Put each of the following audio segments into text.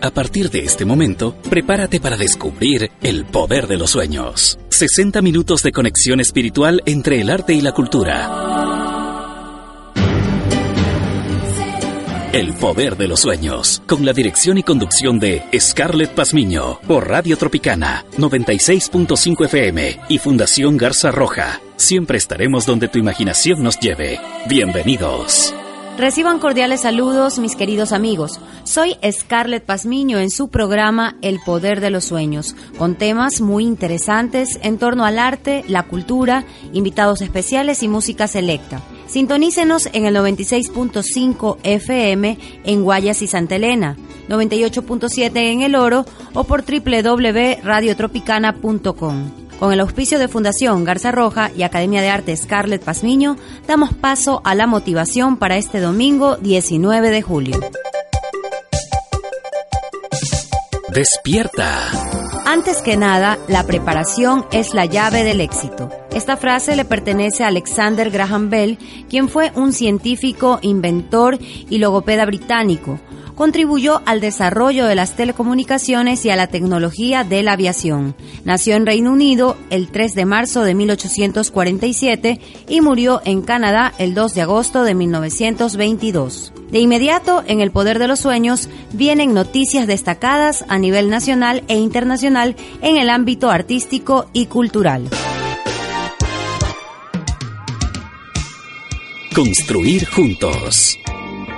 A partir de este momento, prepárate para descubrir el poder de los sueños. 60 minutos de conexión espiritual entre el arte y la cultura. El poder de los sueños, con la dirección y conducción de Scarlett Pazmiño, por Radio Tropicana, 96.5 FM y Fundación Garza Roja. Siempre estaremos donde tu imaginación nos lleve. Bienvenidos. Reciban cordiales saludos, mis queridos amigos. Soy Scarlett Pazmiño en su programa El Poder de los Sueños, con temas muy interesantes en torno al arte, la cultura, invitados especiales y música selecta. Sintonícenos en el 96.5 FM en Guayas y Santa Elena, 98.7 en El Oro o por www.radiotropicana.com. Con el auspicio de Fundación Garza Roja y Academia de Arte Scarlett Pazmiño, damos paso a la motivación para este domingo 19 de julio. Despierta. Antes que nada, la preparación es la llave del éxito. Esta frase le pertenece a Alexander Graham Bell, quien fue un científico, inventor y logopeda británico. Contribuyó al desarrollo de las telecomunicaciones y a la tecnología de la aviación. Nació en Reino Unido el 3 de marzo de 1847 y murió en Canadá el 2 de agosto de 1922. De inmediato, en el Poder de los Sueños, vienen noticias destacadas a nivel nacional e internacional en el ámbito artístico y cultural. Construir juntos.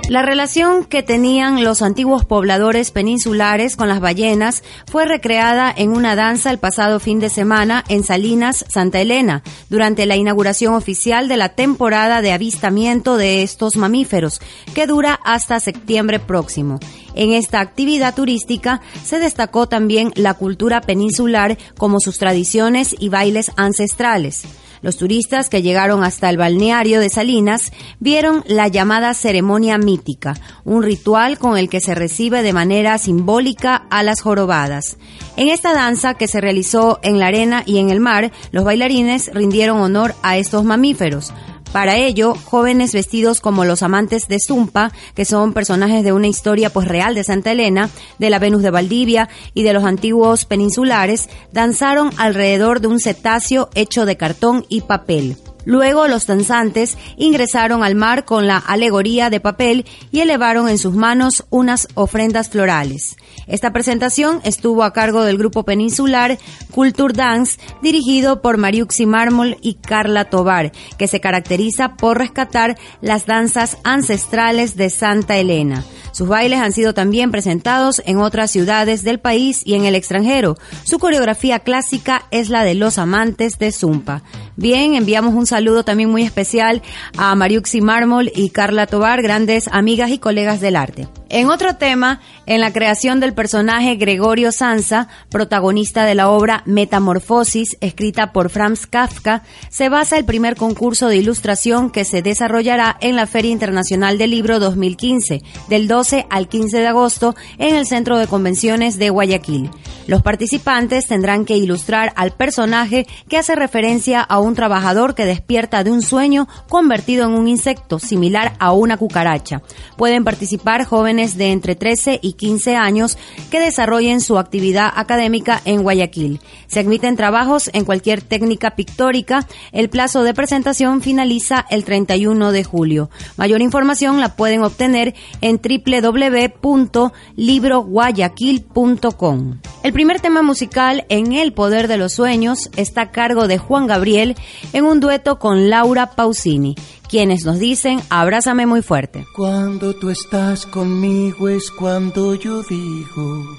La relación que tenían los antiguos pobladores peninsulares con las ballenas fue recreada en una danza el pasado fin de semana en Salinas, Santa Elena, durante la inauguración oficial de la temporada de avistamiento de estos mamíferos, que dura hasta septiembre próximo. En esta actividad turística se destacó también la cultura peninsular como sus tradiciones y bailes ancestrales. Los turistas que llegaron hasta el balneario de Salinas vieron la llamada ceremonia mítica, un ritual con el que se recibe de manera simbólica a las jorobadas. En esta danza que se realizó en la arena y en el mar, los bailarines rindieron honor a estos mamíferos. Para ello, jóvenes vestidos como los amantes de Zumpa, que son personajes de una historia pues real de Santa Elena, de la Venus de Valdivia y de los antiguos peninsulares, danzaron alrededor de un cetáceo hecho de cartón y papel. Luego los danzantes ingresaron al mar con la alegoría de papel y elevaron en sus manos unas ofrendas florales. Esta presentación estuvo a cargo del grupo peninsular Culture Dance, dirigido por Mariuxi Mármol y Carla Tobar, que se caracteriza por rescatar las danzas ancestrales de Santa Elena. Sus bailes han sido también presentados en otras ciudades del país y en el extranjero. Su coreografía clásica es la de los amantes de Zumpa. Bien, enviamos un saludo también muy especial a Mariuxi Mármol y Carla Tobar, grandes amigas y colegas del arte. En otro tema, en la creación del personaje Gregorio Sansa, protagonista de la obra Metamorfosis, escrita por Franz Kafka, se basa el primer concurso de ilustración que se desarrollará en la Feria Internacional del Libro 2015, del 12 al 15 de agosto, en el Centro de Convenciones de Guayaquil. Los participantes tendrán que ilustrar al personaje que hace referencia a un trabajador que despierta de un sueño convertido en un insecto similar a una cucaracha. Pueden participar jóvenes de entre 13 y 15 años que desarrollen su actividad académica en Guayaquil. Se admiten trabajos en cualquier técnica pictórica. El plazo de presentación finaliza el 31 de julio. Mayor información la pueden obtener en www.libroguayaquil.com. El primer tema musical en El Poder de los Sueños está a cargo de Juan Gabriel en un dueto con Laura Pausini quienes nos dicen abrázame muy fuerte. Cuando tú estás conmigo es cuando yo digo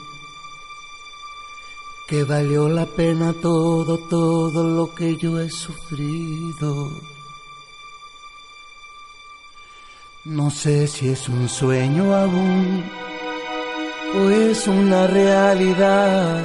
que valió la pena todo, todo lo que yo he sufrido. No sé si es un sueño aún o es una realidad,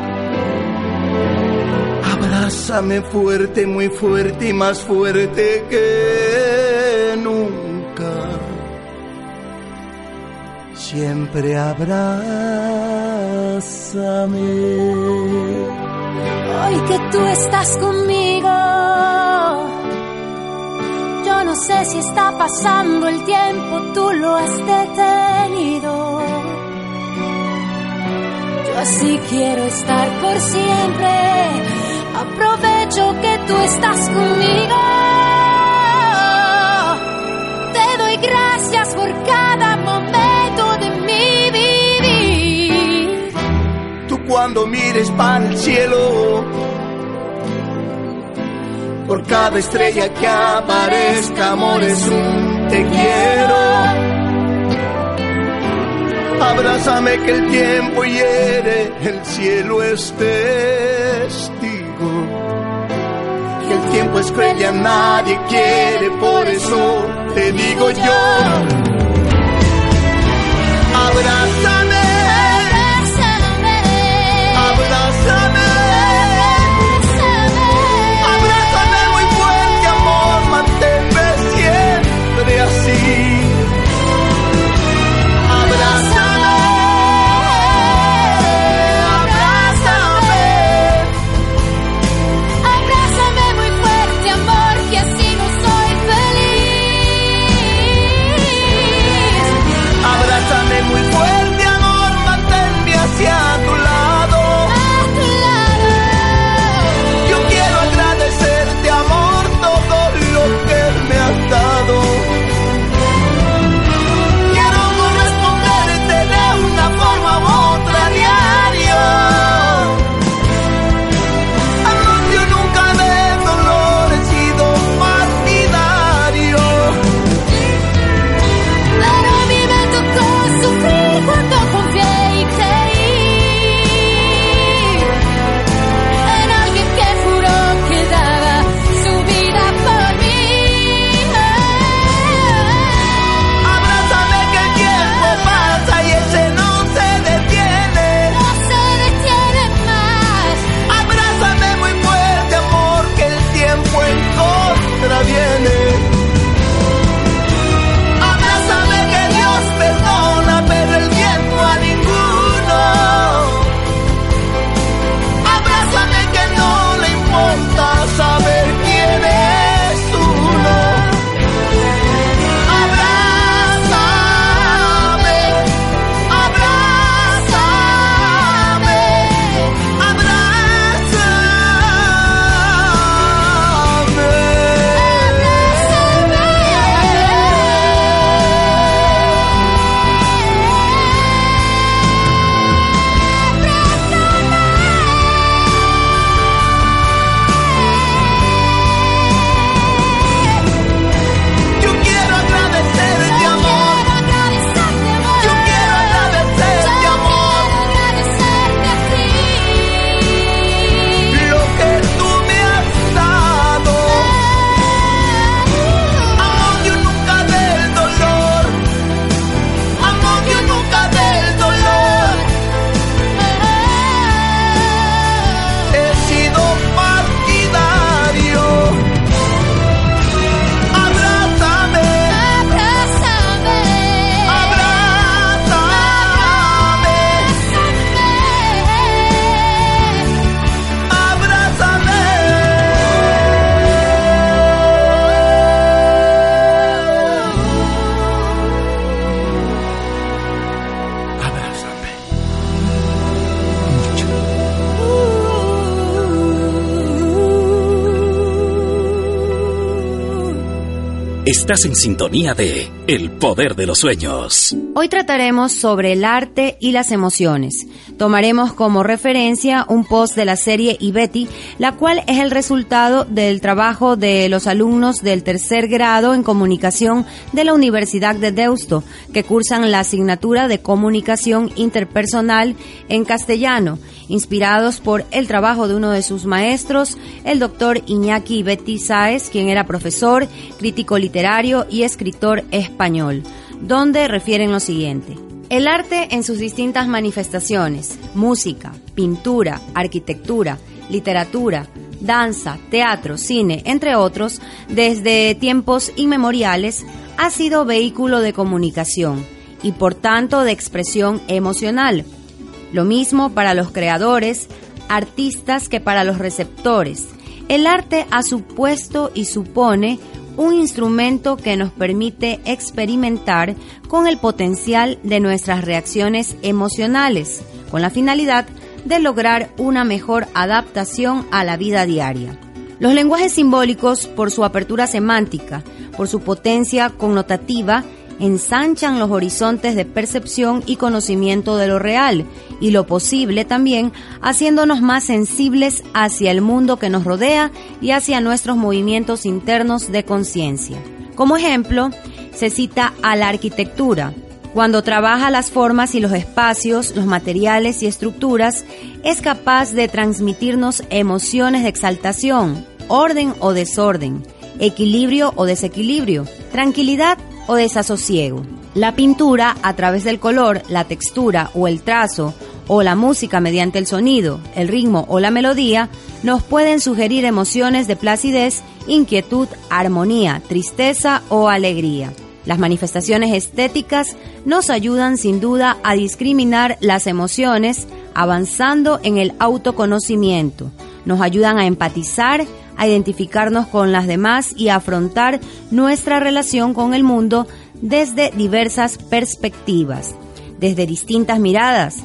Abrázame fuerte, muy fuerte y más fuerte que nunca. Siempre abrázame. Hoy que tú estás conmigo, yo no sé si está pasando el tiempo, tú lo has detenido. Yo así quiero estar por siempre, aprovecho que tú estás conmigo. Te doy gracias por cada momento de mi vivir. Tú cuando mires para el cielo, por cada estrella que aparezca, amor, es un te quiero. Abrázame que el tiempo hiere, el cielo es testigo. Que el tiempo es cruel y a nadie quiere, por eso te digo yo. Abrázame, En sintonía de El Poder de los Sueños. Hoy trataremos sobre el arte y las emociones. Tomaremos como referencia un post de la serie Ibeti, la cual es el resultado del trabajo de los alumnos del tercer grado en comunicación de la Universidad de Deusto, que cursan la asignatura de comunicación interpersonal en castellano inspirados por el trabajo de uno de sus maestros, el doctor Iñaki Betty Sáez, quien era profesor, crítico literario y escritor español, donde refieren lo siguiente. El arte en sus distintas manifestaciones, música, pintura, arquitectura, literatura, danza, teatro, cine, entre otros, desde tiempos inmemoriales, ha sido vehículo de comunicación y por tanto de expresión emocional, lo mismo para los creadores, artistas que para los receptores. El arte ha supuesto y supone un instrumento que nos permite experimentar con el potencial de nuestras reacciones emocionales, con la finalidad de lograr una mejor adaptación a la vida diaria. Los lenguajes simbólicos, por su apertura semántica, por su potencia connotativa, ensanchan los horizontes de percepción y conocimiento de lo real y lo posible también, haciéndonos más sensibles hacia el mundo que nos rodea y hacia nuestros movimientos internos de conciencia. Como ejemplo, se cita a la arquitectura. Cuando trabaja las formas y los espacios, los materiales y estructuras, es capaz de transmitirnos emociones de exaltación, orden o desorden, equilibrio o desequilibrio, tranquilidad o desasosiego. La pintura, a través del color, la textura o el trazo, o la música mediante el sonido, el ritmo o la melodía, nos pueden sugerir emociones de placidez, inquietud, armonía, tristeza o alegría. Las manifestaciones estéticas nos ayudan sin duda a discriminar las emociones, avanzando en el autoconocimiento. Nos ayudan a empatizar identificarnos con las demás y afrontar nuestra relación con el mundo desde diversas perspectivas, desde distintas miradas.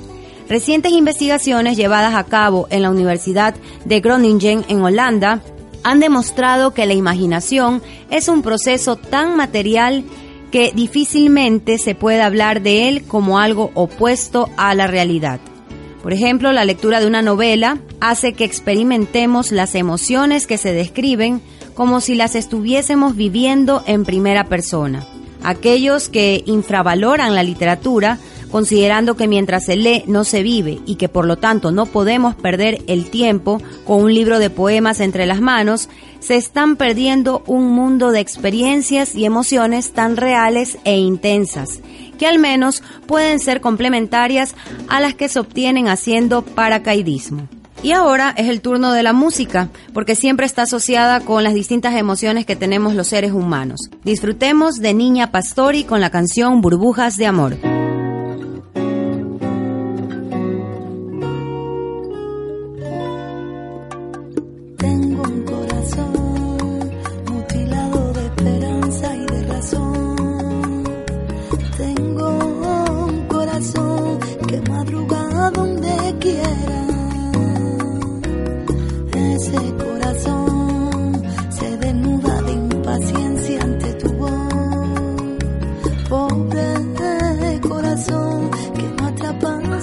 Recientes investigaciones llevadas a cabo en la Universidad de Groningen en Holanda han demostrado que la imaginación es un proceso tan material que difícilmente se puede hablar de él como algo opuesto a la realidad. Por ejemplo, la lectura de una novela hace que experimentemos las emociones que se describen como si las estuviésemos viviendo en primera persona. Aquellos que infravaloran la literatura, considerando que mientras se lee no se vive y que por lo tanto no podemos perder el tiempo con un libro de poemas entre las manos, se están perdiendo un mundo de experiencias y emociones tan reales e intensas que al menos pueden ser complementarias a las que se obtienen haciendo paracaidismo. Y ahora es el turno de la música, porque siempre está asociada con las distintas emociones que tenemos los seres humanos. Disfrutemos de Niña Pastori con la canción Burbujas de Amor.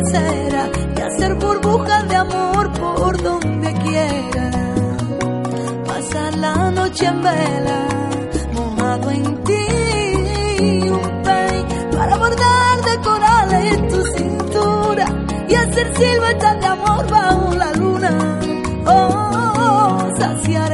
y hacer burbujas de amor por donde quiera. Pasar la noche en vela, mojado en ti, un pez para bordar de corales tu cintura y hacer siluetas de amor bajo la luna. Oh, saciar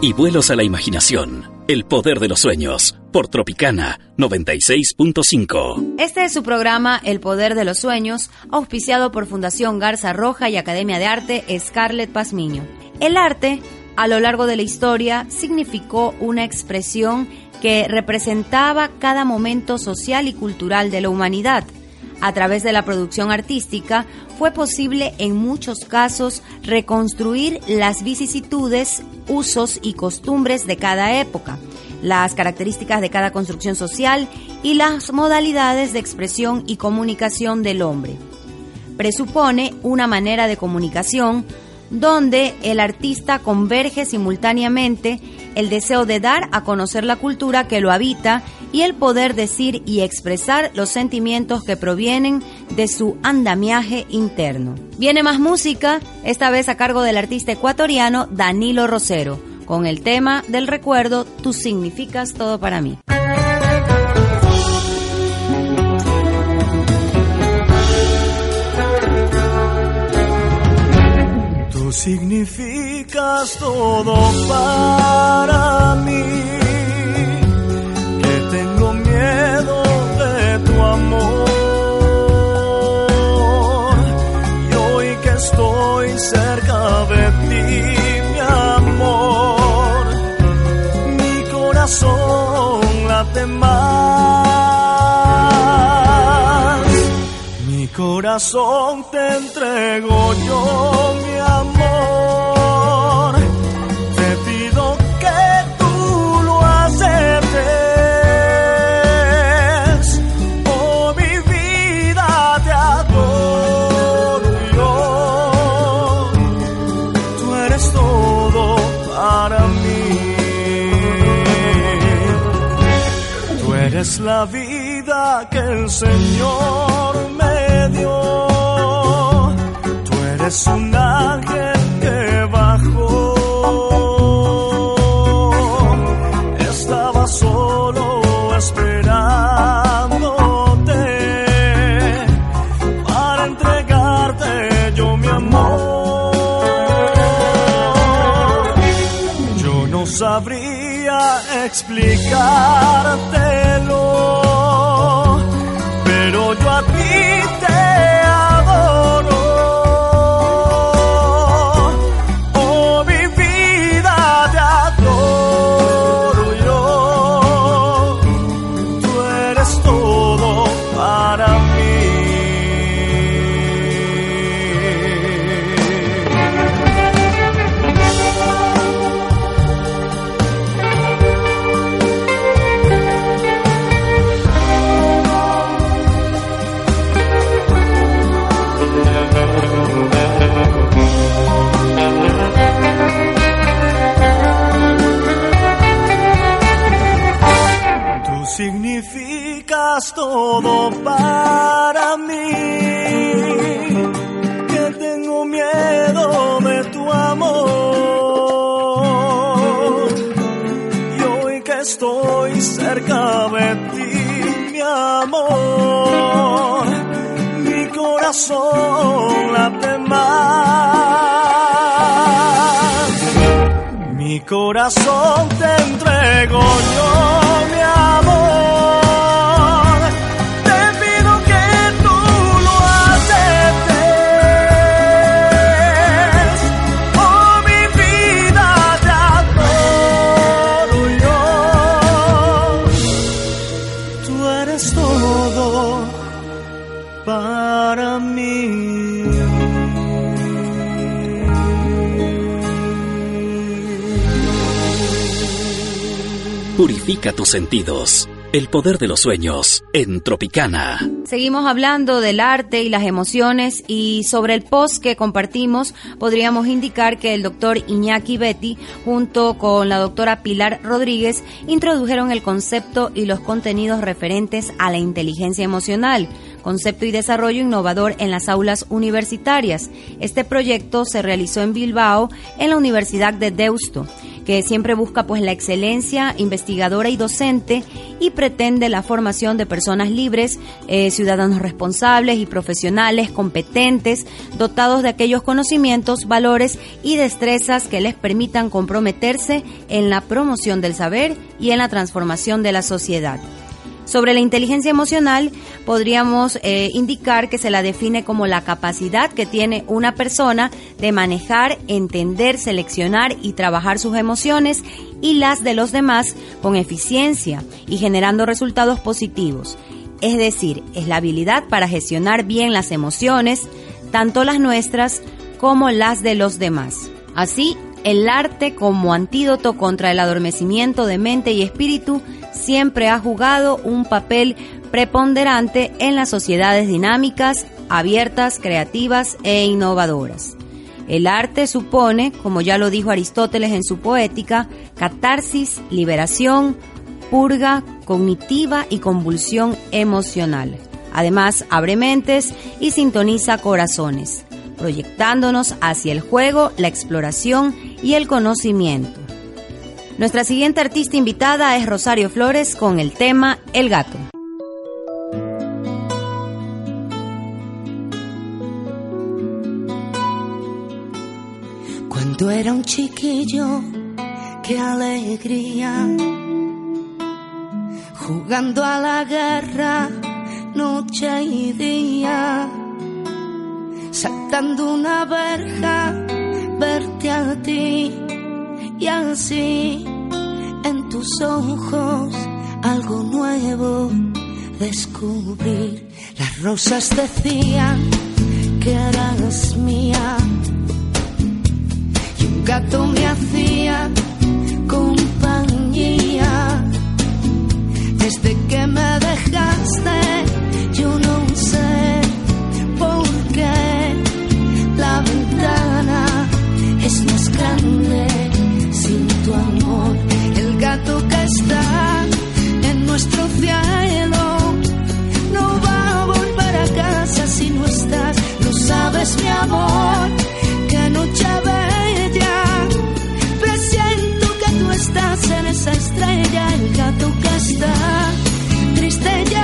y vuelos a la imaginación. El poder de los sueños. Por Tropicana 96.5. Este es su programa El Poder de los Sueños, auspiciado por Fundación Garza Roja y Academia de Arte Scarlett Pazmiño. El arte, a lo largo de la historia, significó una expresión que representaba cada momento social y cultural de la humanidad. A través de la producción artística fue posible en muchos casos reconstruir las vicisitudes, usos y costumbres de cada época, las características de cada construcción social y las modalidades de expresión y comunicación del hombre. Presupone una manera de comunicación donde el artista converge simultáneamente el deseo de dar a conocer la cultura que lo habita y el poder decir y expresar los sentimientos que provienen de su andamiaje interno. Viene más música, esta vez a cargo del artista ecuatoriano Danilo Rosero, con el tema del recuerdo Tú significas todo para mí. Significas todo para mí. Que tengo miedo de tu amor. Y hoy que estoy cerca de ti, mi amor, mi corazón late más. Corazón te entrego yo, mi amor. Te pido que tú lo aceptes. Oh, mi vida te adoro yo. Tú eres todo para mí. Tú eres la vida que el Señor todo para mí. Que tengo miedo de tu amor. Y hoy que estoy cerca de ti, mi amor, mi corazón late más. Mi corazón te entrego yo. Purifica sentidos. El poder de los sueños en Tropicana. Seguimos hablando del arte y las emociones y sobre el post que compartimos podríamos indicar que el doctor Iñaki Betty junto con la doctora Pilar Rodríguez introdujeron el concepto y los contenidos referentes a la inteligencia emocional concepto y desarrollo innovador en las aulas universitarias. Este proyecto se realizó en Bilbao, en la Universidad de Deusto que siempre busca pues la excelencia investigadora y docente y pretende la formación de personas libres, eh, ciudadanos responsables y profesionales competentes, dotados de aquellos conocimientos, valores y destrezas que les permitan comprometerse en la promoción del saber y en la transformación de la sociedad. Sobre la inteligencia emocional, podríamos eh, indicar que se la define como la capacidad que tiene una persona de manejar, entender, seleccionar y trabajar sus emociones y las de los demás con eficiencia y generando resultados positivos. Es decir, es la habilidad para gestionar bien las emociones, tanto las nuestras como las de los demás. Así, el arte como antídoto contra el adormecimiento de mente y espíritu siempre ha jugado un papel preponderante en las sociedades dinámicas, abiertas, creativas e innovadoras. El arte supone, como ya lo dijo Aristóteles en su poética, catarsis, liberación, purga cognitiva y convulsión emocional. Además, abre mentes y sintoniza corazones, proyectándonos hacia el juego, la exploración y el conocimiento. Nuestra siguiente artista invitada es Rosario Flores con el tema El gato. Cuando era un chiquillo, qué alegría. Jugando a la guerra, noche y día. Saltando una verja, verte a ti y así en tus ojos algo nuevo descubrir. Las rosas decían que eras mía y un gato me hacía compañía. Desde que me dejaste, yo no sé en nuestro cielo. No va a volver a casa si no estás, lo sabes mi amor, que noche bella, presiento que tú estás en esa estrella, el gato que está triste y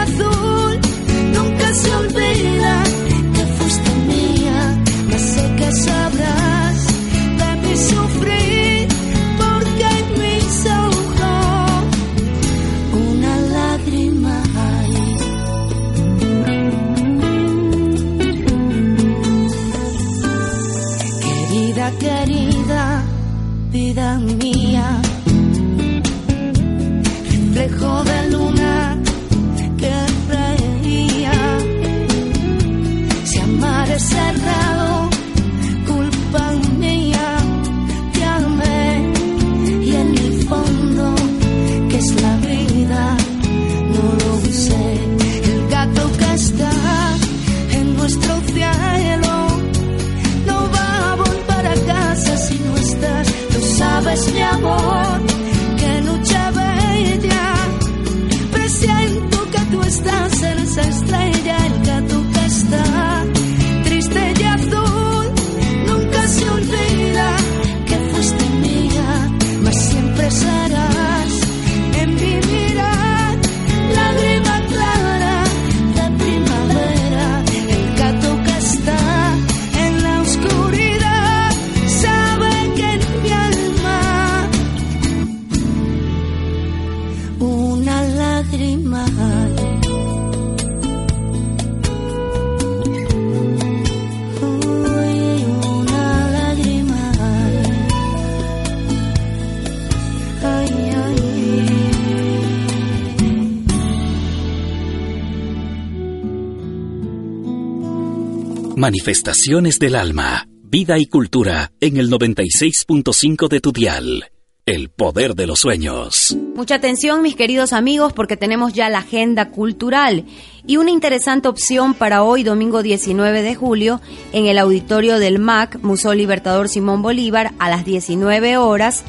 Manifestaciones del alma, vida y cultura en el 96.5 de tu dial. El poder de los sueños. Mucha atención, mis queridos amigos, porque tenemos ya la agenda cultural y una interesante opción para hoy, domingo 19 de julio, en el auditorio del MAC, Museo Libertador Simón Bolívar, a las 19 horas,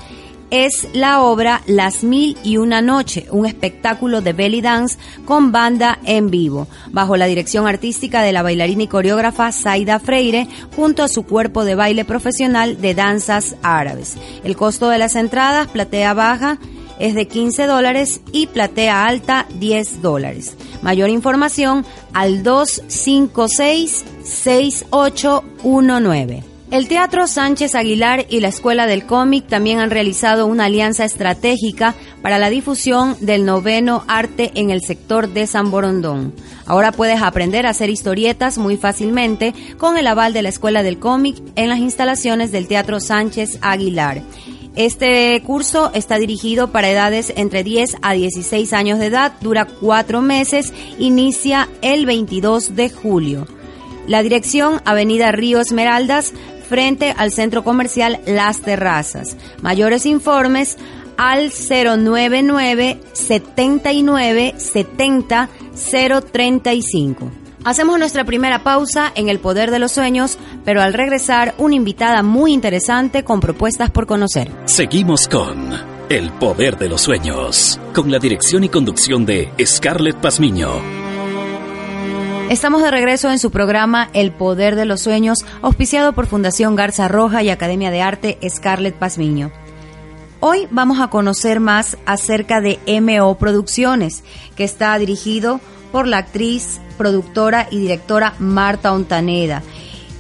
es la obra Las Mil y Una Noche, un espectáculo de belly dance con banda en vivo, bajo la dirección artística de la bailarina y coreógrafa Zaida Freire, junto a su cuerpo de baile profesional de danzas árabes. El costo de las entradas, platea baja, es de 15 dólares y platea alta 10 dólares. Mayor información al 256-6819. El Teatro Sánchez Aguilar y la Escuela del Cómic también han realizado una alianza estratégica para la difusión del noveno arte en el sector de San Borondón. Ahora puedes aprender a hacer historietas muy fácilmente con el aval de la Escuela del Cómic en las instalaciones del Teatro Sánchez Aguilar. Este curso está dirigido para edades entre 10 a 16 años de edad, dura cuatro meses, inicia el 22 de julio. La dirección Avenida Río Esmeraldas, frente al centro comercial Las Terrazas. Mayores informes al 099 79 70 035. Hacemos nuestra primera pausa en El Poder de los Sueños, pero al regresar una invitada muy interesante con propuestas por conocer. Seguimos con El poder de los sueños, con la dirección y conducción de Scarlett Pazmiño. Estamos de regreso en su programa El Poder de los Sueños, auspiciado por Fundación Garza Roja y Academia de Arte Scarlett Pazmiño. Hoy vamos a conocer más acerca de MO Producciones, que está dirigido por la actriz, productora y directora Marta Ontaneda.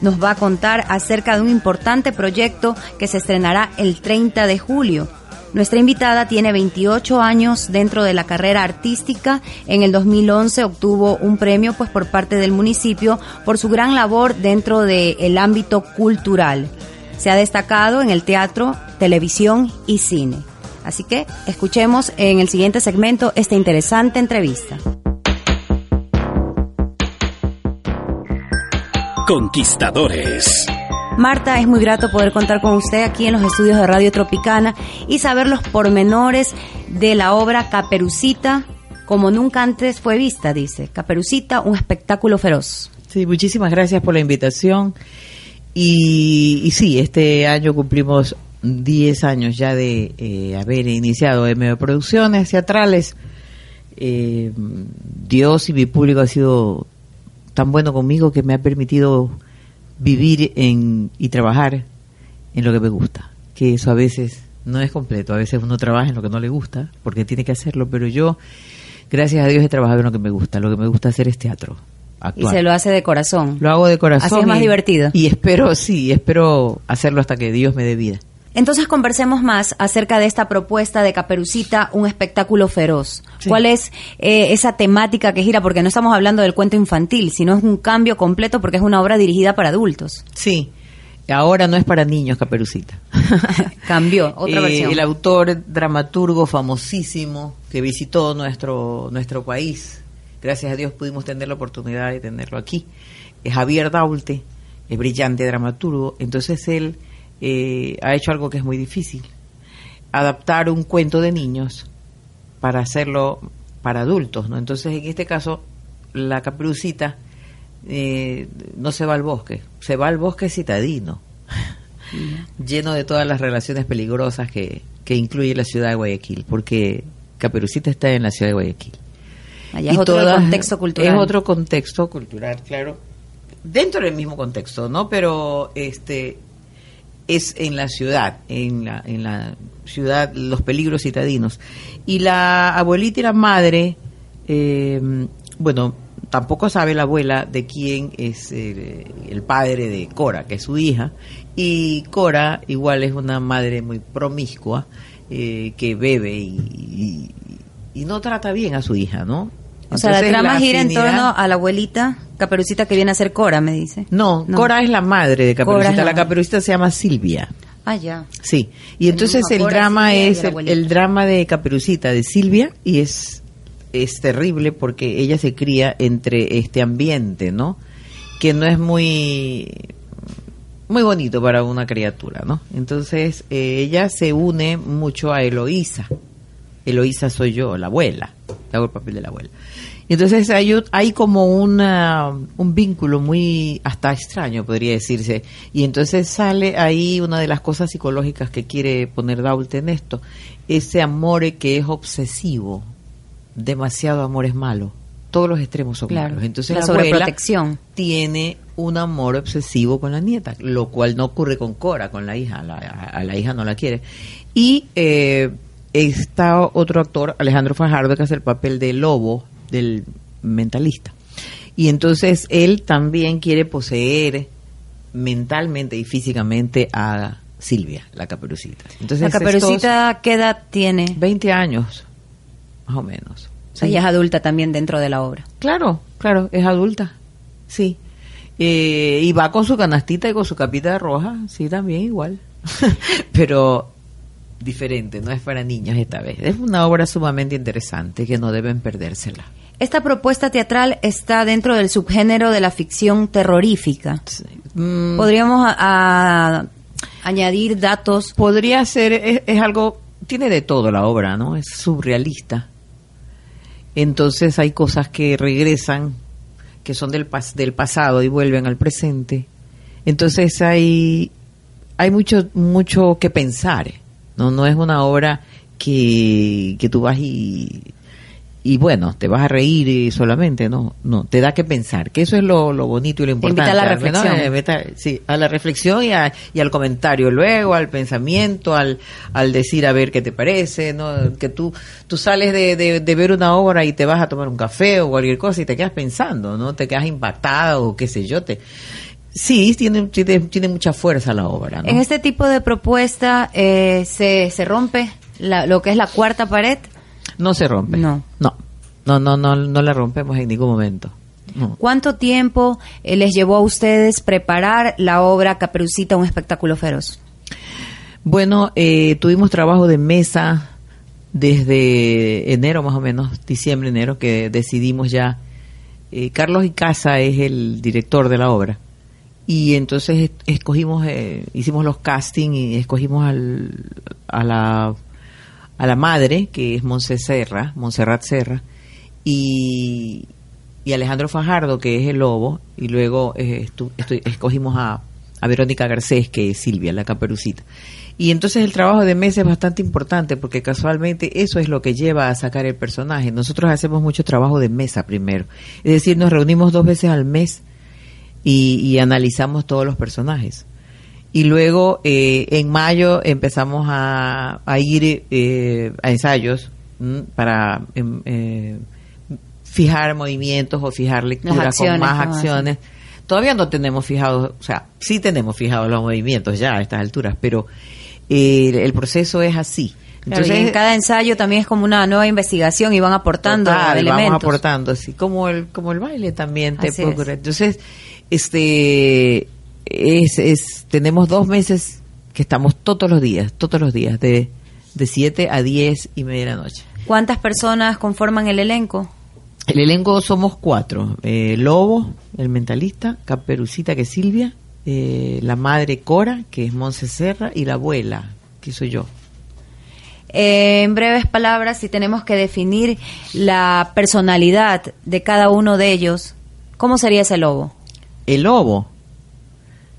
Nos va a contar acerca de un importante proyecto que se estrenará el 30 de julio. Nuestra invitada tiene 28 años dentro de la carrera artística. En el 2011 obtuvo un premio pues por parte del municipio por su gran labor dentro del ámbito cultural. Se ha destacado en el teatro, televisión y cine. Así que escuchemos en el siguiente segmento esta interesante entrevista. Conquistadores. Marta, es muy grato poder contar con usted aquí en los estudios de Radio Tropicana y saber los pormenores de la obra Caperucita, como nunca antes fue vista, dice. Caperucita, un espectáculo feroz. Sí, muchísimas gracias por la invitación. Y, y sí, este año cumplimos 10 años ya de eh, haber iniciado MB Producciones Teatrales. Eh, Dios y mi público ha sido tan bueno conmigo que me ha permitido vivir en, y trabajar en lo que me gusta. Que eso a veces no es completo. A veces uno trabaja en lo que no le gusta porque tiene que hacerlo, pero yo, gracias a Dios, he trabajado en lo que me gusta. Lo que me gusta hacer es teatro. Y se lo hace de corazón. Lo hago de corazón. Así es más y- divertido. Y espero, sí, espero hacerlo hasta que Dios me dé vida. Entonces conversemos más acerca de esta propuesta de Caperucita, un espectáculo feroz. Sí. ¿Cuál es eh, esa temática que gira? Porque no estamos hablando del cuento infantil, sino es un cambio completo porque es una obra dirigida para adultos. Sí. Ahora no es para niños, Caperucita. Cambió, otra Eh, versión. El autor, dramaturgo famosísimo que visitó nuestro, nuestro país. Gracias a Dios pudimos tener la oportunidad de tenerlo aquí. Es Javier Daulte, es brillante dramaturgo. Entonces él eh, ha hecho algo que es muy difícil. Adaptar un cuento de niños para hacerlo para adultos, ¿no? Entonces en este caso la caperucita eh, no se va al bosque, se va al bosque citadino, lleno de todas las relaciones peligrosas que, que incluye la ciudad de Guayaquil, porque Caperucita está en la ciudad de Guayaquil. Allá es otro contexto cultural. Es otro contexto cultural, claro. Dentro del mismo contexto, ¿no? Pero este es en la ciudad, en la, en la ciudad, los peligros citadinos. Y la abuelita y la madre, eh, bueno, tampoco sabe la abuela de quién es el, padre de Cora, que es su hija. Y Cora igual es una madre muy promiscua, eh, que bebe y, y- y no trata bien a su hija, ¿no? O sea, la trama gira en torno a la abuelita Caperucita que viene a ser Cora, me dice. No, No. Cora es la madre de Caperucita. la. Caperucita se llama Silvia. Ah, ya. Sí, y entonces el Cora, drama Silvia es el drama de Caperucita, de Silvia, y es, es terrible porque ella se cría entre este ambiente, ¿no? Que no es muy muy bonito para una criatura, ¿no? Entonces eh, ella se une mucho a Eloísa. Eloísa soy yo, la abuela. Hago el papel de la abuela. Y entonces hay, hay como una, un vínculo muy hasta extraño, podría decirse. Y entonces sale ahí una de las cosas psicológicas que quiere poner Daulte en esto. Ese amor que es obsesivo. Demasiado amor es malo. Todos los extremos son Claro. malos. Entonces La la, abuela sobreprotección. tiene un amor obsesivo con la nieta, lo cual no ocurre con Cora, con la hija, la- a la hija no la quiere. Y eh, está otro actor, Alejandro Fajardo, que hace el papel de lobo, del mentalista. Y entonces él también quiere poseer mentalmente y físicamente a Silvia, la caperucita. Entonces La Caperucita, ¿qué edad tiene? 20 años, más o menos. O sea, ella es adulta también dentro de la obra. Claro, claro, es adulta. Sí. Eh, y va con su canastita y con su capita roja, sí, también igual. Pero diferente, no es para niños esta vez. Es una obra sumamente interesante que no deben perdérsela. Esta propuesta teatral está dentro del subgénero de la ficción terrorífica. Mm, Podríamos a- a añadir datos. podría ser, es, es algo, tiene de todo la obra, ¿no? Es surrealista. Entonces hay cosas que regresan, que son del, pas- del pasado y vuelven al presente. Entonces hay, hay mucho, mucho que pensar. No, no es una obra que, que tú vas y, y bueno, te vas a reír y solamente, no, no, te da que pensar, que eso es lo, lo bonito y lo Te invita importante. a la menos, reflexión. eh, sí, a la reflexión y, a- y al comentario luego, al pensamiento, al, al decir a ver qué te parece, ¿no? que tú, tú sales de, de, de ver una obra y te vas a tomar un café o cualquier cosa y te quedas pensando, ¿no? Te quedas impactada o qué sé yo, te... Sí, tiene, tiene, tiene mucha fuerza la obra, ¿no? En este tipo de propuesta eh, se, se rompe la- lo que es la cuarta pared. No se rompe. No. No, no, no, no, no la rompemos en ningún momento. No. ¿Cuánto tiempo eh, les llevó a ustedes preparar la obra Caperucita, un espectáculo feroz? Bueno, eh, tuvimos trabajo de mesa desde enero más o menos, diciembre, enero, que decidimos ya. eh, Carlos Icaza es el director de la obra. Y entonces es- escogimos, eh, hicimos los castings y escogimos al, a, la, a la madre, que es Monse Serra, Montserrat Serra, y, y Alejandro Fajardo, que es el lobo, y luego eh, escogimos a, a Verónica Garcés, que es Silvia, la caperucita. Y entonces el trabajo de mesa es bastante importante porque casualmente eso es lo que lleva a sacar el personaje. Nosotros hacemos mucho trabajo de mesa primero. Es decir, nos reunimos dos veces al mes y, y analizamos todos los personajes. Y luego eh, en mayo empezamos a, a ir eh, a ensayos ¿m? para em, eh, fijar movimientos o fijar lecturas con más ¿cómo acciones. Todavía no tenemos fijados, o sea, sí tenemos fijados los movimientos ya a estas alturas, pero eh, el proceso es así. Claro, y en cada ensayo también es como una nueva investigación y van aportando Total, elementos. Vamos aportando, así como el, como el baile también te Así es. Entonces, este, es, es, tenemos dos meses que estamos todos los días, todos los días, de, de 7 a 10 y media de la noche. ¿Cuántas personas conforman el elenco? El elenco somos cuatro. Eh, Lobo, el mentalista, Caperucita, que es Silvia, eh, la madre Cora, que es Monse Serra, y la abuela, que soy yo. Eh, en breves palabras, si tenemos que definir la personalidad de cada uno de ellos, ¿cómo sería ese lobo? El lobo,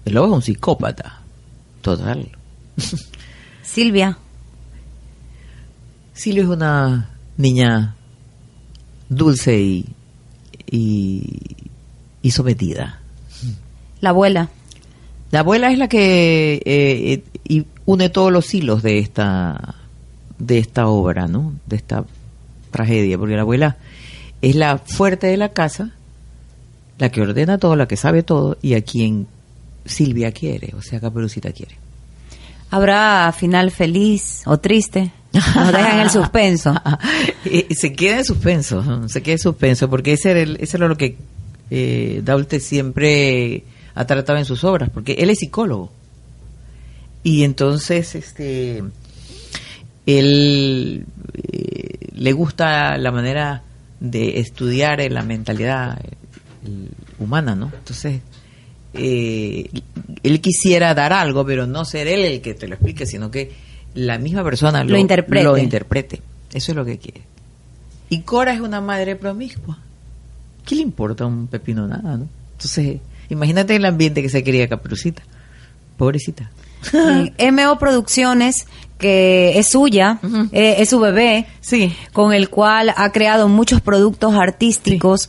el lobo es un psicópata, total. Silvia. Silvia es una niña dulce y, y, y sometida. La abuela. La abuela es la que eh, eh, y une todos los hilos de esta de esta obra, ¿no? De esta tragedia, porque la abuela es la fuerte de la casa, la que ordena todo, la que sabe todo y a quien Silvia quiere, o sea, Caperucita quiere. ¿Habrá final feliz o triste? Nos dejan el suspenso. Y se queda en suspenso, ¿no? se queda en suspenso, porque ese era, el- ese era lo que eh, Daulte siempre ha tratado en sus obras, porque él es psicólogo. Y entonces, este, él eh, le gusta la manera de estudiar eh, la mentalidad humana, ¿no? Entonces, eh, él quisiera dar algo, pero no ser él el que te lo explique, sino que la misma persona Lo interprete. lo interprete. Eso es lo que quiere. Y Cora es una madre promiscua. ¿Qué le importa un pepino nada, no? Entonces, imagínate el ambiente que se quería Caperucita. Pobrecita. Sí. MO Producciones, que es suya, eh, es su bebé, Sí. con el cual ha creado muchos productos artísticos.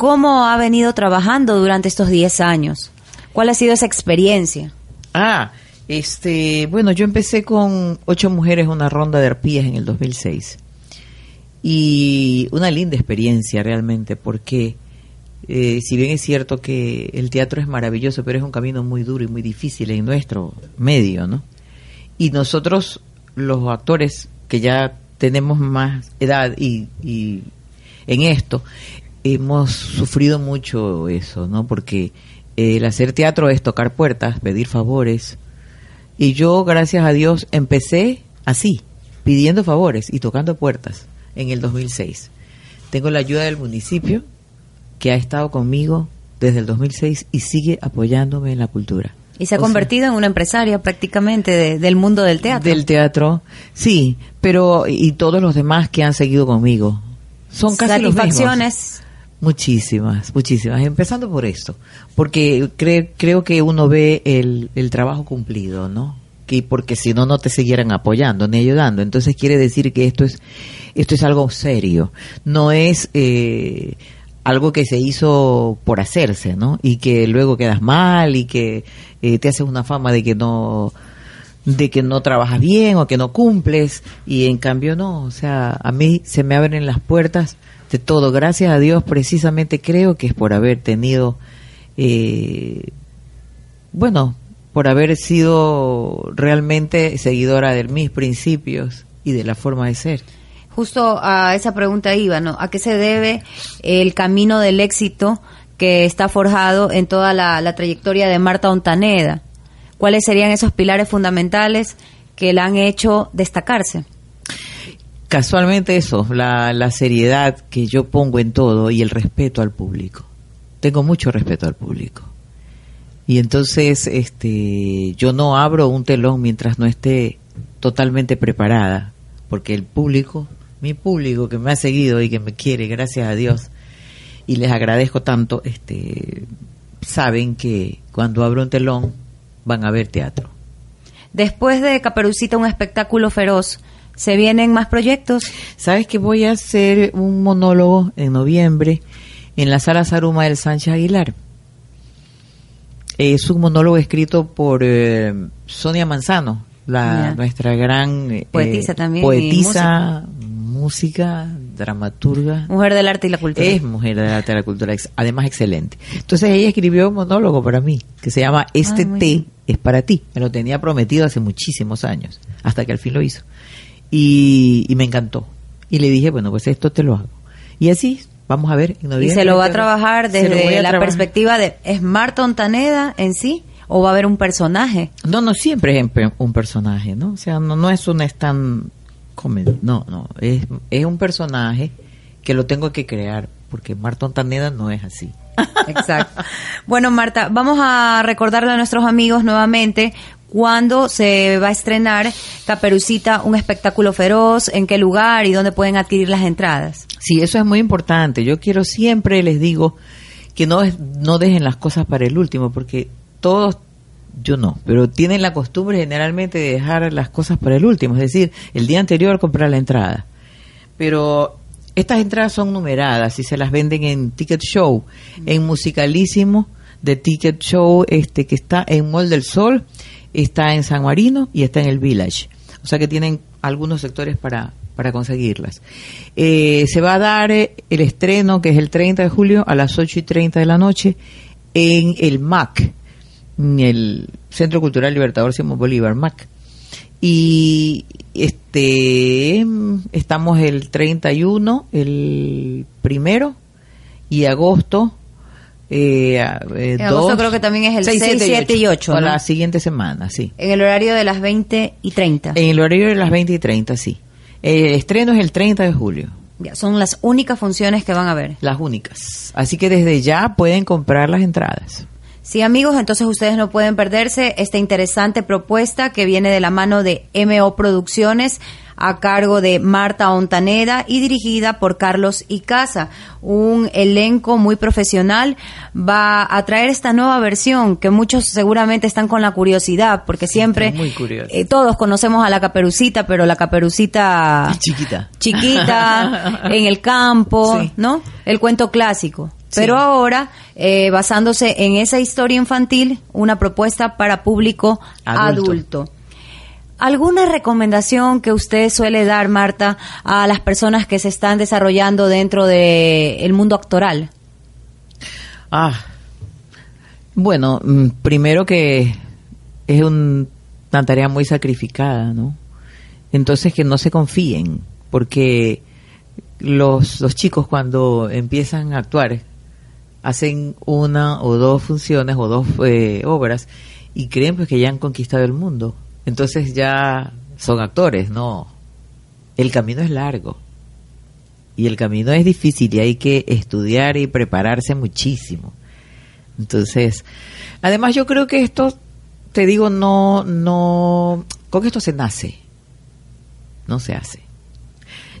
¿Cómo ha venido trabajando durante estos 10 años? ¿Cuál ha sido esa experiencia? Ah, este, bueno, yo empecé con ocho mujeres una ronda de arpías en el 2006. Y una linda experiencia realmente, porque eh, si bien es cierto que el teatro es maravilloso, pero es un camino muy duro y muy difícil en nuestro medio, ¿no? Y nosotros, los actores que ya tenemos más edad y, y en esto, hemos sufrido mucho eso, ¿no? Porque el hacer teatro es tocar puertas, pedir favores. Y yo, gracias a Dios, empecé así, pidiendo favores y tocando puertas en el 2006. Tengo la ayuda del municipio, que ha estado conmigo desde el 2006 y sigue apoyándome en la cultura. Y se ha O sea, convertido en una empresaria prácticamente de- del mundo del teatro. Del teatro, sí, pero y todos los demás que han seguido conmigo. Son casi los mismos. Muchísimas, muchísimas. Empezando por esto, porque cre- creo que uno ve el, el trabajo cumplido, ¿no? Que porque si no no te siguieran apoyando ni ayudando. Entonces quiere decir que esto es esto es algo serio. No es eh, algo que se hizo por hacerse, ¿no? Y que luego quedas mal y que eh, te haces una fama de que no de que no trabajas bien o que no cumples y en cambio no, o sea, a mí se me abren las puertas de todo, gracias a Dios precisamente creo que es por haber tenido, eh, bueno, por haber sido realmente seguidora de mis principios y de la forma de ser. Justo a esa pregunta iba, ¿no? ¿A qué se debe el camino del éxito que está forjado en toda la, la trayectoria de Marta Ontaneda? ¿Cuáles serían esos pilares fundamentales que la han hecho destacarse? Casualmente eso, la, la seriedad que yo pongo en todo y el respeto al público. Tengo mucho respeto al público. Y entonces, este, yo no abro un telón mientras no esté totalmente preparada, porque el público, mi público que me ha seguido y que me quiere, gracias a Dios, y les agradezco tanto, este, saben que cuando abro un telón van a ver teatro. Después de Caperucita, un espectáculo feroz, ¿se vienen más proyectos? ¿Sabes que voy a hacer un monólogo en noviembre en la sala Saruma del Sánchez Aguilar? Es un monólogo escrito por eh, Sonia Manzano, la nuestra gran eh, Poetisa también poetisa, música, dramaturga. Mujer del arte y la cultura. Es mujer de la arte y la cultura, además excelente. Entonces ella escribió un monólogo para mí, que se llama Este Ah, muy té bien. es para ti. Me lo tenía prometido hace muchísimos años, hasta que al fin lo hizo. Y, y me encantó. Y le dije, bueno, pues esto te lo hago. Y así, vamos a ver. En y se lo va a trabajar desde a la trabajar. perspectiva de, ¿es Marta Ontaneda en sí? ¿O va a haber un personaje? No, no, siempre es un personaje, ¿no? O sea, no, no es un stand comedy, no, no, es, es un personaje que lo tengo que crear, porque Marta Ontaneda no es así. Exacto. Bueno, Marta, vamos a recordarle a nuestros amigos nuevamente cuándo se va a estrenar Caperucita, un espectáculo feroz, en qué lugar y dónde pueden adquirir las entradas. Sí, eso es muy importante. Yo quiero siempre les digo que no no dejen las cosas para el último, porque todos yo no, pero tienen la costumbre generalmente de dejar las cosas para el último, es decir, el día anterior comprar la entrada. Pero Estas entradas son numeradas y se las venden en Ticket Show, en Musicalísimo de Ticket Show, este que está en Mall del Sol, está en San Marino y está en el Village. O sea que tienen algunos sectores para, para conseguirlas. Eh, se va a dar eh, el estreno, que es el 30 de julio, a las 8 y 30 de la noche, en el MAC, en el Centro Cultural Libertador Simón Bolívar, MAC. Y este estamos el 31, el primero, y agosto. Eh, eh, En agosto dos, creo que también es el seis, 6, siete 7 y 8. O la siguiente semana, sí. En el horario de las 20 y 30. En el horario de las 20 y 30, sí. El estreno es el 30 de julio. Ya, son las únicas funciones que van a ver. Las únicas. Así que desde ya pueden comprar las entradas. Sí, amigos, entonces ustedes no pueden perderse esta interesante propuesta que viene de la mano de MO Producciones a cargo de Marta Ontaneda y dirigida por Carlos Icaza. Un elenco muy profesional va a traer esta nueva versión que muchos seguramente están con la curiosidad porque siempre muy eh, todos conocemos a la caperucita, pero la caperucita Chiquita. chiquita, en el campo, Sí. ¿no? El cuento clásico. Sí. Pero ahora, eh, basándose en esa historia infantil, una propuesta para público Adulto. adulto. ¿Alguna recomendación que usted suele dar, Marta, a las personas que se están desarrollando dentro del mundo actoral? Ah, bueno, mm, primero que es un- una tarea muy sacrificada, ¿no? Entonces que no se confíen, porque los, los chicos cuando empiezan a actuar hacen una o dos funciones o dos eh, obras y creen pues que ya han conquistado el mundo. Entonces ya son actores, no. El camino es largo. Y el camino es difícil y hay que estudiar y prepararse muchísimo. Entonces, además yo creo que esto, te digo, no, no, con esto se nace, no se hace.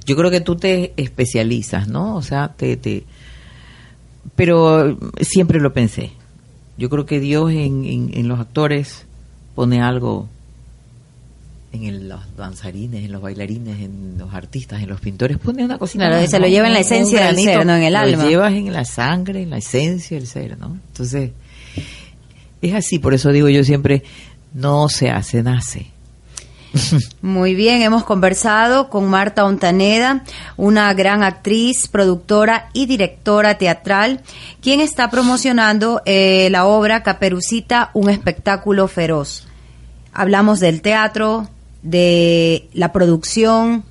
Yo creo que tú te especializas, ¿no? O sea, te, te, pero siempre lo pensé. Yo creo que Dios en, en, en los actores pone algo en el- los danzarines, en los bailarines, en los artistas, en los pintores, pone una cosita. Claro, se lo lleva en la esencia del ser, no en el lo alma. llevas en la sangre, en la esencia del ser, ¿no? Entonces, es así, por eso digo yo siempre, no se hace, nace. Muy bien, hemos conversado con Marta Ontaneda, una gran actriz, productora y directora teatral, quien está promocionando eh, la obra Caperucita, un espectáculo feroz. Hablamos del teatro, de la producción,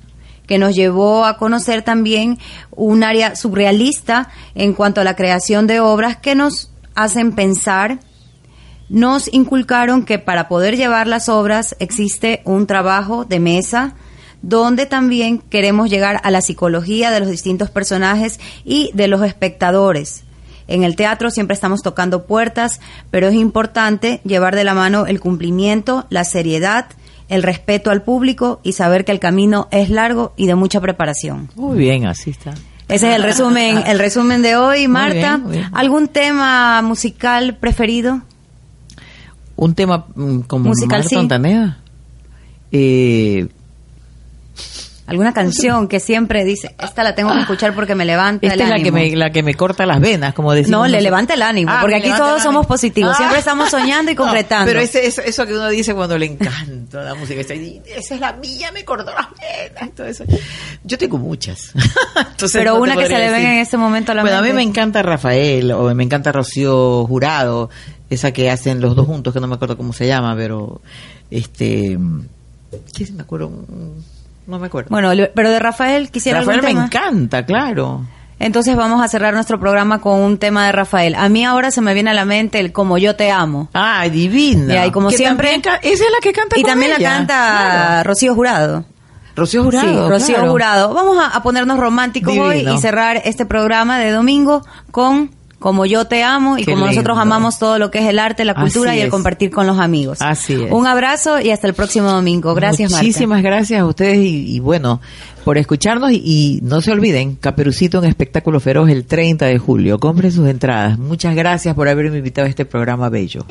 que nos llevó a conocer también un área surrealista en cuanto a la creación de obras que nos hacen pensar nos inculcaron que para poder llevar las obras existe un trabajo de mesa donde también queremos llegar a la psicología de los distintos personajes y de los espectadores. En el teatro siempre estamos tocando puertas, pero es importante llevar de la mano el cumplimiento, la seriedad, el respeto al público y saber que el camino es largo y de mucha preparación. Muy bien, así está. Ese es el resumen, el resumen de hoy, Marta. bien, muy bien. ¿Algún tema musical preferido? Un tema mm, como Musical, Marta sí. Eh, ¿Alguna canción que siempre dice, esta la tengo que escuchar porque me levanta esta el es la que, ánimo"? me, la que me corta las venas, como decimos. No, le levanta el ánimo, Ah, porque aquí todos somos ánimo. positivos, Ah. siempre estamos soñando y No, concretando. pero ese, eso, eso que uno dice cuando le encanta la música, esa, es la mía, me cortó las venas, todo eso. Yo tengo muchas. Entonces, Pero no una que se le decir. en este momento a la Bueno, a mí mente. me encanta Rafael, o me encanta Rocío Jurado, esa que hacen los dos juntos, que no me acuerdo cómo se llama, pero este... ¿Qué se me acuerdo? No me acuerdo. Bueno, pero de Rafael quisiera Rafael algún me tema. encanta, claro. Entonces vamos a cerrar nuestro programa con un tema de Rafael. A mí ahora se me viene a la mente el Como yo te amo. Ah, divina. Ya, y como Que siempre- esa es la que canta Y con también la canta Claro. Rocío Jurado. Rocío Jurado. sí, Rocío claro. Jurado. Vamos a, a ponernos románticos hoy y cerrar este programa de domingo con Como yo te amo y Qué como nosotros amamos todo lo que es el arte, la cultura Así y el es. compartir con los amigos. Así es. Un abrazo y hasta el próximo domingo. Gracias, Marta. Muchísimas gracias a ustedes y, y bueno, por escucharnos y, y no se olviden, Caperucito, un espectáculo feroz el 30 de julio. Compren sus entradas. Muchas gracias por haberme invitado a este programa bello.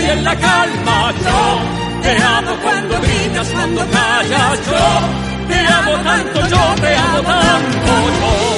y en la calma. Yo te amo cuando gritas, cuando callas. Yo te amo tanto, yo te amo tanto. Yo.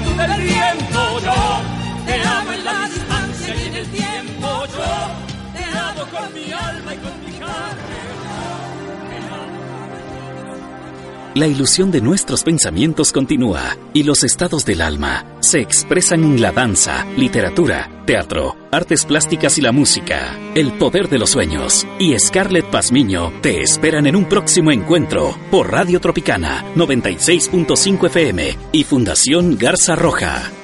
viento. Yo te amo en la distancia y en el tiempo. Yo te amo con mi alma y con mi carne. la ilusión de nuestros pensamientos continúa y los estados del alma se expresan en la danza, literatura, teatro, artes plásticas y la música. El poder de los sueños y Scarlett Pazmiño te esperan en un próximo encuentro por Radio Tropicana 96.5 FM y Fundación Garza Roja.